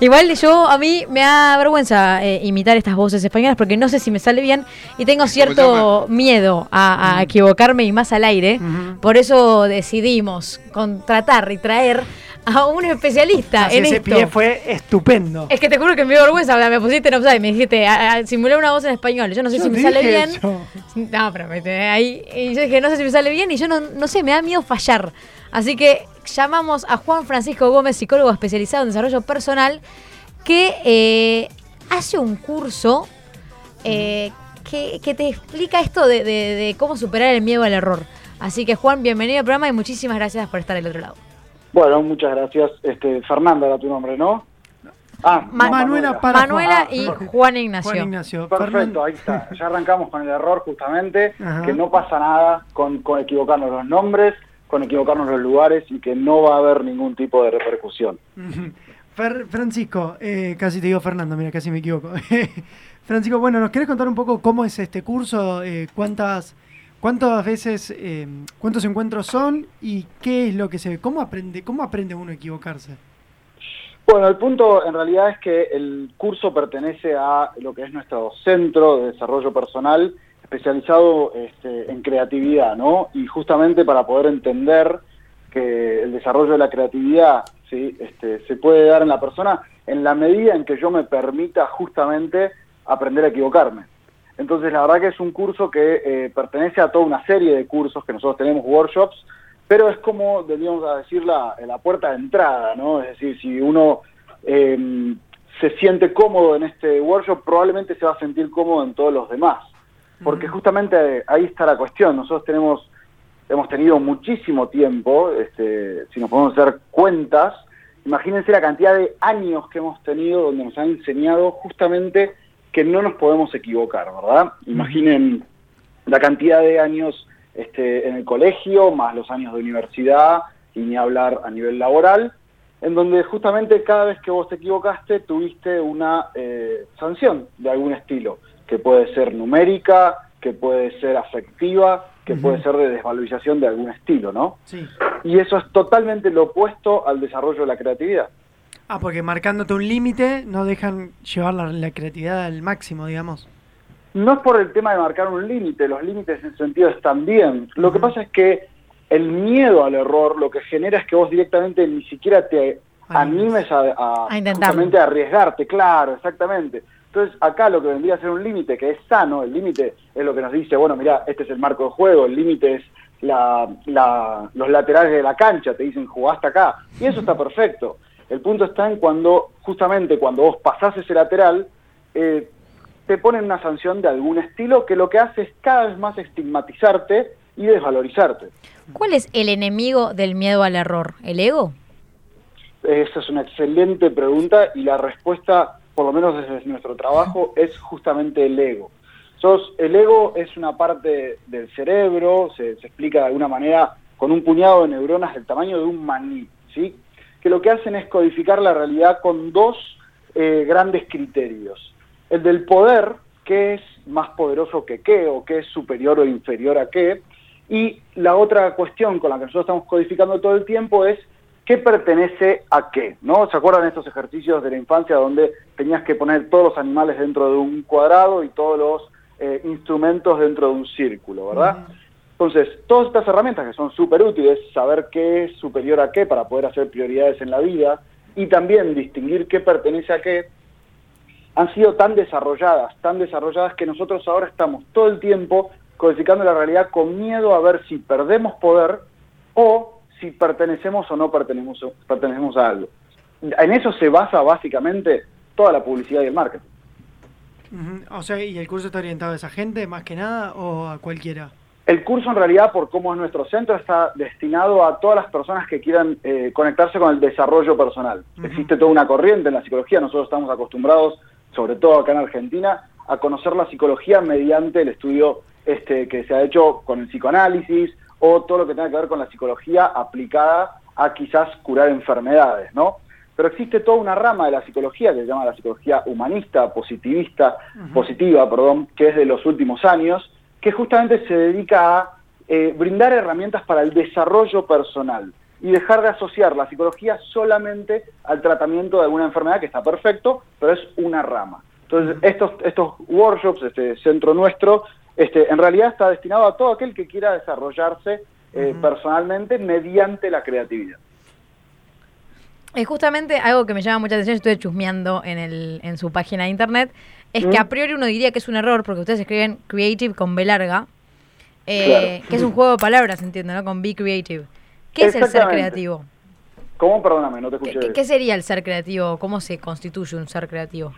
Igual yo, a mí me da vergüenza eh, imitar estas voces españolas porque no sé si me sale bien y tengo cierto miedo a, a equivocarme y más al aire. Por eso decidimos contratar y traer a un especialista Así en ese esto. pie fue estupendo. Es que te juro que me dio vergüenza, me pusiste en offside, me dijiste, a- a- simulé una voz en español, yo no sé Yo si me sale bien. eso. No, pero me ahí, y yo dije, no sé si me sale bien y yo no, no sé, me da miedo fallar. Así que llamamos a Juan Francisco Gómez, psicólogo especializado en desarrollo personal, que eh, hace un curso eh, que, que te explica esto de, de- de cómo superar el miedo al error. Así que Juan, bienvenido al programa y muchísimas gracias por estar del otro lado. Bueno, muchas gracias. Este, Fernanda era tu nombre, ¿no? Ah, Ma- no, Manuela para Manuela Juan. y Ah, Juan Ignacio. Juan Ignacio. Perfecto, ahí está. Ya arrancamos con el error justamente, Ajá. que no pasa nada con, con equivocarnos los nombres, con equivocarnos los lugares y que no va a haber ningún tipo de repercusión. Fer- Francisco, eh, casi te digo Fernando, mira, casi me equivoco. Francisco, bueno, ¿nos querés contar un poco cómo es este curso? Eh, ¿Cuántas cuántas veces, eh, cuántos encuentros son y qué es lo que se ve? ¿Cómo aprende, cómo aprende uno a equivocarse? Bueno, el punto en realidad es que el curso pertenece a lo que es nuestro centro de desarrollo personal especializado este, en creatividad, ¿no? Y justamente para poder entender que el desarrollo de la creatividad ¿sí? este, se puede dar en la persona en la medida en que yo me permita justamente aprender a equivocarme. Entonces, la verdad que es un curso que eh, pertenece a toda una serie de cursos que nosotros tenemos, workshops, pero es como, deberíamos decir, la, la puerta de entrada, ¿no? Es decir, si uno eh, se siente cómodo en este workshop, probablemente se va a sentir cómodo en todos los demás. Porque justamente ahí está la cuestión. Nosotros tenemos, hemos tenido muchísimo tiempo, este, si nos podemos hacer cuentas, imagínense la cantidad de años que hemos tenido donde nos han enseñado justamente que no nos podemos equivocar, ¿verdad? Imaginen la cantidad de años este, en el colegio, más los años de universidad, y ni hablar a nivel laboral, en donde justamente cada vez que vos te equivocaste tuviste una eh, sanción de algún estilo, que puede ser numérica, que puede ser afectiva, que puede ser de desvalorización de algún estilo, ¿no? Sí. Y eso es totalmente lo opuesto al desarrollo de la creatividad. Ah, porque marcándote un límite no dejan llevar la, la creatividad al máximo, digamos. No es por el tema de marcar un límite, los límites en sentido están bien. Lo que pasa es que el miedo al error lo que genera es que vos directamente ni siquiera te Animes. animes a, a, A justamente a arriesgarte, claro, exactamente. Entonces acá lo que vendría a ser un límite que es sano, el límite es lo que nos dice, bueno, mira, este es el marco de juego, el límite es la, la- los laterales de la cancha, te dicen jugaste acá, y eso está perfecto. El punto está en cuando, justamente cuando vos pasás ese lateral, eh, te ponen una sanción de algún estilo que lo que hace es cada vez más estigmatizarte y desvalorizarte. ¿Cuál es el enemigo del miedo al error? ¿El ego? Esa es una excelente pregunta y la respuesta, por lo menos desde nuestro trabajo, es justamente el ego. Sos, el ego es una parte del cerebro, se, explica de alguna manera con un puñado de neuronas del tamaño de un maní, ¿sí? que lo que hacen es codificar la realidad con dos eh, grandes criterios. El del poder, que es más poderoso que qué, o que es superior o inferior a qué, y la otra cuestión con la que nosotros estamos codificando todo el tiempo es qué pertenece a qué, ¿no? ¿Se acuerdan de estos ejercicios de la infancia donde tenías que poner todos los animales dentro de un cuadrado y todos los eh, instrumentos dentro de un círculo, ¿verdad? Entonces, todas estas herramientas que son súper útiles, saber qué es superior a qué para poder hacer prioridades en la vida y también distinguir qué pertenece a qué, han sido tan desarrolladas, tan desarrolladas que nosotros ahora estamos todo el tiempo codificando la realidad con miedo a ver si perdemos poder o si pertenecemos o no pertenecemos, pertenecemos a algo. En eso se basa básicamente toda la publicidad y el marketing. O sea, ¿y el curso está orientado a esa gente más que nada o a cualquiera? El curso en realidad, por cómo es nuestro centro, está destinado a todas las personas que quieran eh, conectarse con el desarrollo personal. Existe toda una corriente en la psicología, nosotros estamos acostumbrados, sobre todo acá en Argentina, a conocer la psicología mediante el estudio este, que se ha hecho con el psicoanálisis o todo lo que tenga que ver con la psicología aplicada a quizás curar enfermedades, ¿no? Pero existe toda una rama de la psicología que se llama la psicología humanista, positivista, positiva, perdón, que es de los últimos años, que justamente se dedica a eh, brindar herramientas para el desarrollo personal. y dejar de asociar la psicología solamente al tratamiento de alguna enfermedad que está perfecto, pero es una rama. Entonces, estos, estos workshops, este centro nuestro, este, en realidad está destinado a todo aquel que quiera desarrollarse eh, personalmente mediante la creatividad. Es justamente algo que me llama mucha atención, estoy chusmeando en, el, en su página de internet, es que a priori uno diría que es un error porque ustedes escriben creative con B larga, eh, que es un juego de palabras, entiendo, ¿no? Con Be Creative. ¿Qué es el ser creativo? ¿Cómo? Perdóname, no te escuché. ¿Qué, sería el ser creativo? ¿Cómo se constituye un ser creativo?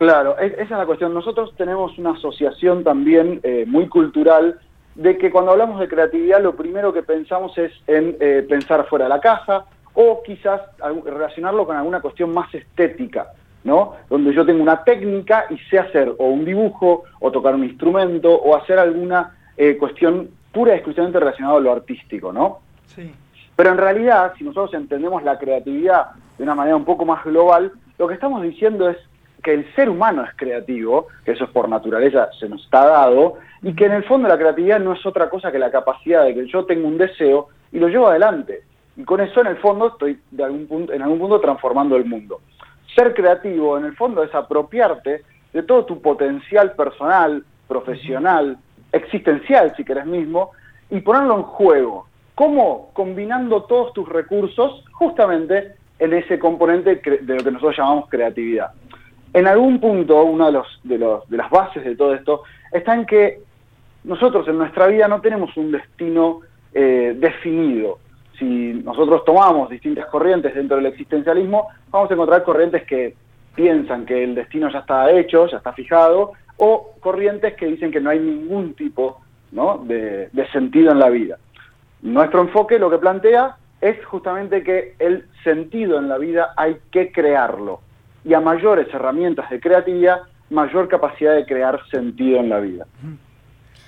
Claro, esa es la cuestión. Nosotros tenemos una asociación también eh, muy cultural de que cuando hablamos de creatividad lo primero que pensamos es en eh, pensar fuera de la caja o quizás relacionarlo con alguna cuestión más estética, ¿no? Donde yo tengo una técnica y sé hacer o un dibujo o tocar un instrumento o hacer alguna eh, cuestión pura y exclusivamente relacionada a lo artístico, ¿no? Sí. Pero en realidad, si nosotros entendemos la creatividad de una manera un poco más global, lo que estamos diciendo es que el ser humano es creativo, que eso es por naturaleza, se nos está dado, y que en el fondo la creatividad no es otra cosa que la capacidad de que yo tengo un deseo y lo llevo adelante. Y con eso en el fondo estoy de algún punto, en algún punto transformando el mundo. Ser creativo en el fondo es apropiarte de todo tu potencial personal, profesional, existencial si querés mismo, y ponerlo en juego. ¿Cómo? Combinando todos tus recursos justamente en ese componente de lo que nosotros llamamos creatividad. En algún punto, una de, los, de, los, de las bases de todo esto está en que nosotros en nuestra vida no tenemos un destino eh, definido. Si nosotros tomamos distintas corrientes dentro del existencialismo, vamos a encontrar corrientes que piensan que el destino ya está hecho, ya está fijado, o corrientes que dicen que no hay ningún tipo de, sentido en la vida. Nuestro enfoque lo que plantea es justamente que el sentido en la vida hay que crearlo. Y a mayores herramientas de creatividad, mayor capacidad de crear sentido en la vida.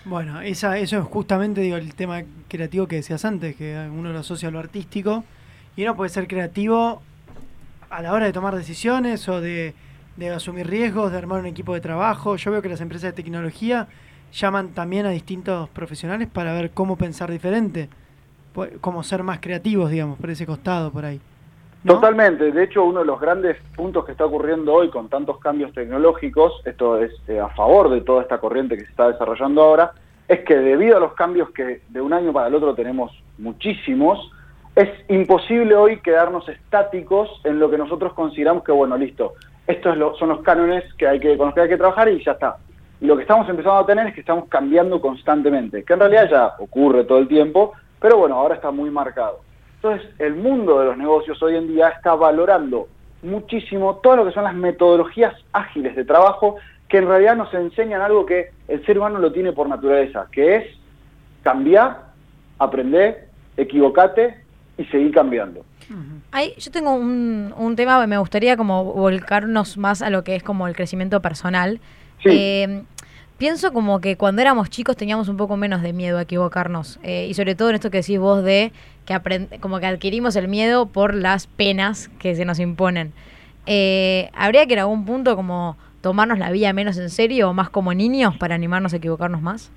Bueno, esa, eso es justamente digo, el tema creativo que decías antes, que uno lo asocia a lo artístico, y uno puede ser creativo a la hora de tomar decisiones o de de asumir riesgos, de armar un equipo de trabajo. Yo veo que las empresas de tecnología llaman también a distintos profesionales para ver cómo pensar diferente, cómo ser más creativos, digamos, por ese costado, por ahí. Totalmente. De hecho, uno de los grandes puntos que está ocurriendo hoy con tantos cambios tecnológicos, esto es eh, a favor de toda esta corriente que se está desarrollando ahora, es que debido a los cambios que de un año para el otro tenemos muchísimos, es imposible hoy quedarnos estáticos en lo que nosotros consideramos que, bueno, listo, estos son los cánones que hay que, con los que hay que trabajar y ya está. Lo que estamos empezando a tener es que estamos cambiando constantemente, que en realidad ya ocurre todo el tiempo, pero bueno, ahora está muy marcado. Entonces, el mundo de los negocios hoy en día está valorando muchísimo todo lo que son las metodologías ágiles de trabajo que en realidad nos enseñan algo que el ser humano lo tiene por naturaleza, que es cambiar, aprender, equivocate y seguir cambiando. Yo tengo un, un tema que me gustaría como volcarnos más a lo que es como el crecimiento personal. Eh, pienso como que cuando éramos chicos teníamos un poco menos de miedo a equivocarnos. Eh, y sobre todo en esto que decís vos de que como que adquirimos el miedo por las penas que se nos imponen. Eh, ¿Habría que en algún punto como tomarnos la vida menos en serio o más como niños para animarnos a equivocarnos más?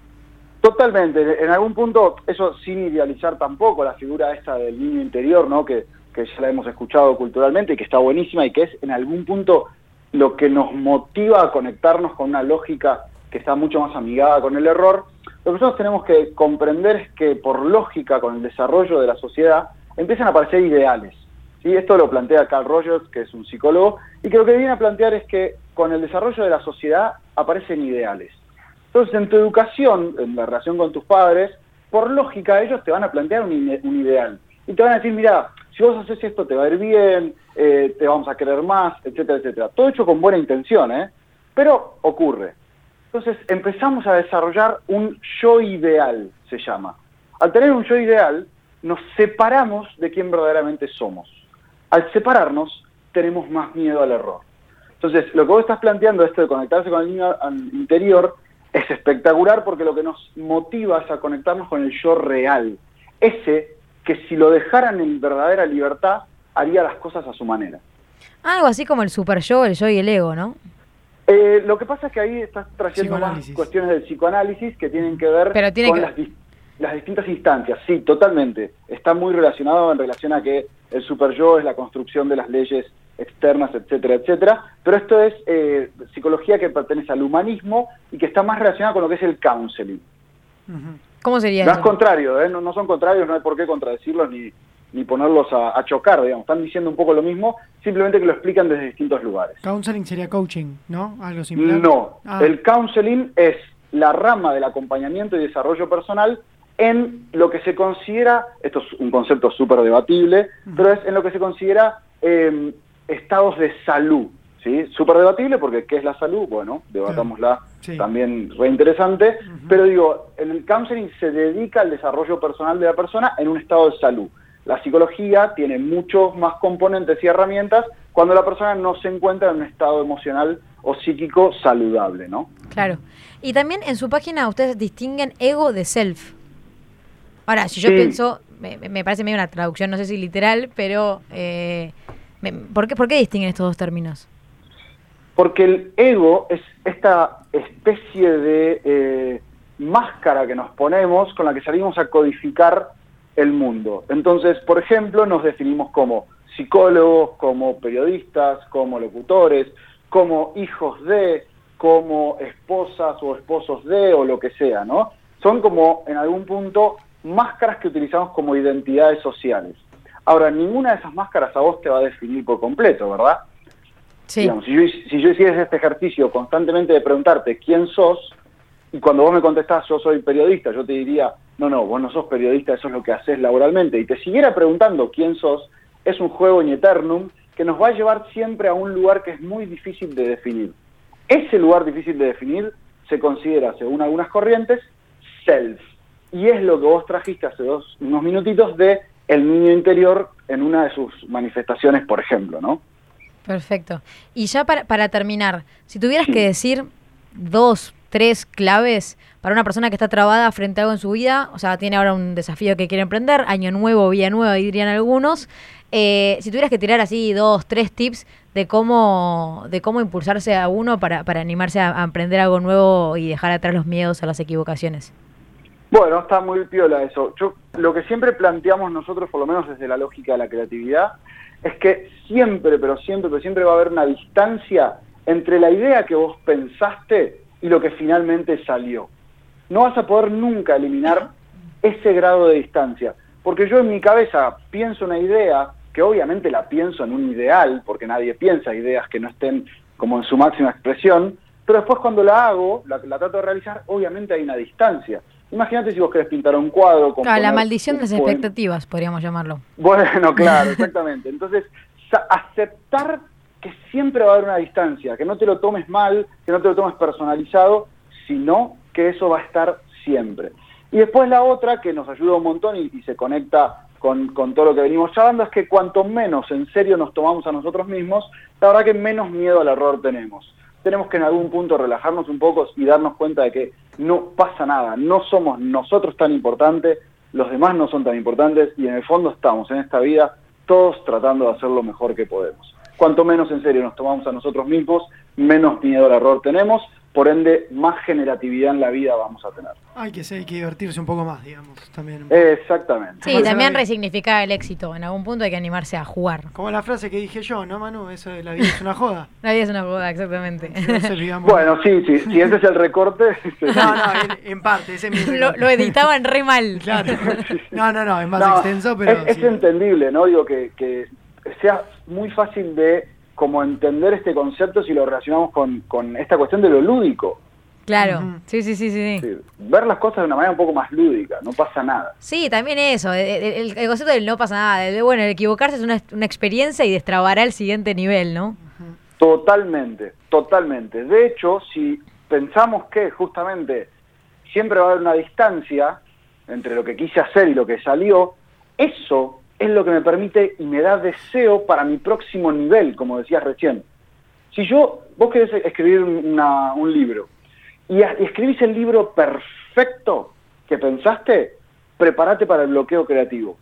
Totalmente. En algún punto, eso sin idealizar tampoco la figura esta del niño interior, ¿no? Que que ya la hemos escuchado culturalmente y que está buenísima y que es en algún punto lo que nos motiva a conectarnos con una lógica que está mucho más amigada con el error, lo que nosotros tenemos que comprender es que por lógica, con el desarrollo de la sociedad, empiezan a aparecer ideales. ¿sí? Esto lo plantea Carl Rogers, que es un psicólogo, y que lo que viene a plantear es que con el desarrollo de la sociedad aparecen ideales. Entonces, en tu educación, en la relación con tus padres, por lógica ellos te van a plantear un, ideal. Y te van a decir, mira, si vos haces esto te va a ir bien, eh, te vamos a querer más, etcétera, etcétera. Todo hecho con buena intención, ¿eh? Pero ocurre. Entonces empezamos a desarrollar un yo ideal, se llama. Al tener un yo ideal, nos separamos de quién verdaderamente somos. Al separarnos, tenemos más miedo al error. Entonces, lo que vos estás planteando, esto de conectarse con el niño interior, es espectacular porque lo que nos motiva es a conectarnos con el yo real. Ese que si lo dejaran en verdadera libertad, haría las cosas a su manera. Algo así como el super yo, el yo y el ego, ¿no? Eh, lo que pasa es que ahí estás trayendo más cuestiones del psicoanálisis que tienen que ver Pero tiene con las... las distintas instancias, sí, totalmente. Está muy relacionado en relación a que el super yo es la construcción de las leyes externas, etcétera, etcétera. Pero esto es eh, psicología que pertenece al humanismo y que está más relacionada con lo que es el counseling. ¿Cómo sería no eso? es contrario, ¿eh? no, no son contrarios, no hay por qué contradecirlos ni, ni ponerlos a, a chocar, digamos. Están diciendo un poco lo mismo, simplemente que lo explican desde distintos lugares. Counseling sería coaching, ¿no? Algo similar. No, Ah, el counseling es la rama del acompañamiento y desarrollo personal en lo que se considera, esto es un concepto súper debatible, pero es en lo que se considera eh, estados de salud, ¿sí? Súper debatible porque ¿qué es la salud? Bueno, debatámosla Sí. también re interesante, pero digo, en el counseling se dedica al desarrollo personal de la persona en un estado de salud. La psicología tiene muchos más componentes y herramientas cuando la persona no se encuentra en un estado emocional o psíquico saludable, ¿no? Claro. Y también en su página ustedes distinguen ego de self. Ahora, si yo Sí. pienso, me, me parece medio una traducción, no sé si literal, pero eh, me- ¿por, qué, ¿por qué distinguen estos dos términos? Porque el ego es esta especie de eh, máscara que nos ponemos con la que salimos a codificar el mundo. Entonces, por ejemplo, nos definimos como psicólogos, como periodistas, como locutores, como hijos de, como esposas o esposos de, o lo que sea, ¿no? Son como, en algún punto, máscaras que utilizamos como identidades sociales. Ahora, ninguna de esas máscaras a vos te va a definir por completo, ¿verdad? Sí. Digamos, si, yo, si yo hiciese este ejercicio constantemente de preguntarte quién sos, y cuando vos me contestás yo soy periodista, yo te diría, no, no, vos no sos periodista, eso es lo que haces laboralmente, y te siguiera preguntando quién sos, es un juego in eternum que nos va a llevar siempre a un lugar que es muy difícil de definir. Ese lugar difícil de definir se considera, según algunas corrientes, self. Y es lo que vos trajiste hace dos, unos minutitos de el niño interior en una de sus manifestaciones, por ejemplo, ¿no? Perfecto. Y ya para, para terminar, si tuvieras Sí. que decir dos, tres claves para una persona que está trabada frente a algo en su vida, o sea, tiene ahora un desafío que quiere emprender, año nuevo, vida nueva, dirían algunos, eh, si tuvieras que tirar así dos, tres tips de cómo, de cómo impulsarse a uno para, para animarse a, a emprender algo nuevo y dejar atrás los miedos a las equivocaciones. Bueno, está muy piola eso. Yo, lo que siempre planteamos nosotros, por lo menos desde la lógica de la creatividad, es que siempre, pero siempre, pero siempre va a haber una distancia entre la idea que vos pensaste y lo que finalmente salió. No vas a poder nunca eliminar ese grado de distancia, porque yo en mi cabeza pienso una idea, que obviamente la pienso en un ideal, porque nadie piensa ideas que no estén como en su máxima expresión, pero después cuando la hago, la, la trato de realizar, obviamente hay una distancia. Imagínate si vos querés pintar un cuadro. Claro, la maldición de las expectativas, podríamos llamarlo. Bueno, claro, exactamente. Entonces, aceptar que siempre va a haber una distancia, que no te lo tomes mal, que no te lo tomes personalizado, sino que eso va a estar siempre. Y después la otra, que nos ayuda un montón y, se conecta con, con todo lo que venimos charlando, es que cuanto menos en serio nos tomamos a nosotros mismos, la verdad que menos miedo al error tenemos. Tenemos que en algún punto relajarnos un poco y darnos cuenta de que no pasa nada, no somos nosotros tan importantes, los demás no son tan importantes y en el fondo estamos en esta vida todos tratando de hacer lo mejor que podemos. Cuanto menos en serio nos tomamos a nosotros mismos, menos miedo al error tenemos, por ende más generatividad en la vida vamos a tener. Hay que ser, hay que divertirse un poco más, digamos, también. Exactamente. Sí, también resignificar el éxito. En algún punto hay que animarse a jugar. Como la frase que dije yo, ¿no, Manu? Eso de la vida es una joda. La vida es una boda, exactamente. Bueno, sí, sí, si ese es el recorte. No, no, en, en parte, ese es mi lo, lo editaban re mal. Claro. No, no, no, es más No, extenso, pero. es, entendible, ¿no? Digo que, que sea muy fácil de como entender este concepto si lo relacionamos con, con esta cuestión de lo lúdico. Claro, sí, sí, sí, sí. sí. Sí, ver las cosas de una manera un poco más lúdica, no pasa nada. Sí, también eso, el, el- el concepto del no pasa nada, bueno, el equivocarse es una, una experiencia y destrabará el siguiente nivel, ¿no? Totalmente, totalmente. De hecho, si pensamos que justamente siempre va a haber una distancia entre lo que quise hacer y lo que salió, eso es lo que me permite y me da deseo para mi próximo nivel, como decías recién. Si yo, vos querés escribir una- un libro y, a- y escribís el libro perfecto que pensaste, prepárate para el bloqueo creativo.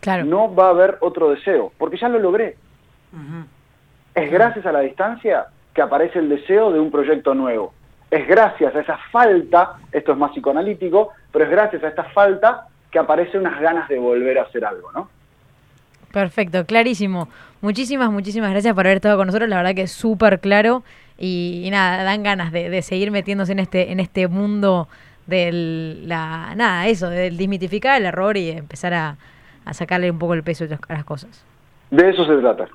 Claro. No va a haber otro deseo, porque ya lo logré. Es gracias a la distancia que aparece el deseo de un proyecto nuevo. es gracias a esa falta, esto es más psicoanalítico, pero es gracias a esta falta que aparecen unas ganas de volver a hacer algo, ¿no? Perfecto, clarísimo. Muchísimas, muchísimas gracias por haber estado con nosotros. La verdad que es súper claro y, nada, dan ganas de, seguir metiéndose en este, en este mundo del, la, nada, eso, del desmitificar el error y empezar a, sacarle un poco el peso a las cosas. De eso se trata.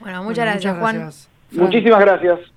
Bueno, muchas gracias, Juan. Muchísimas gracias.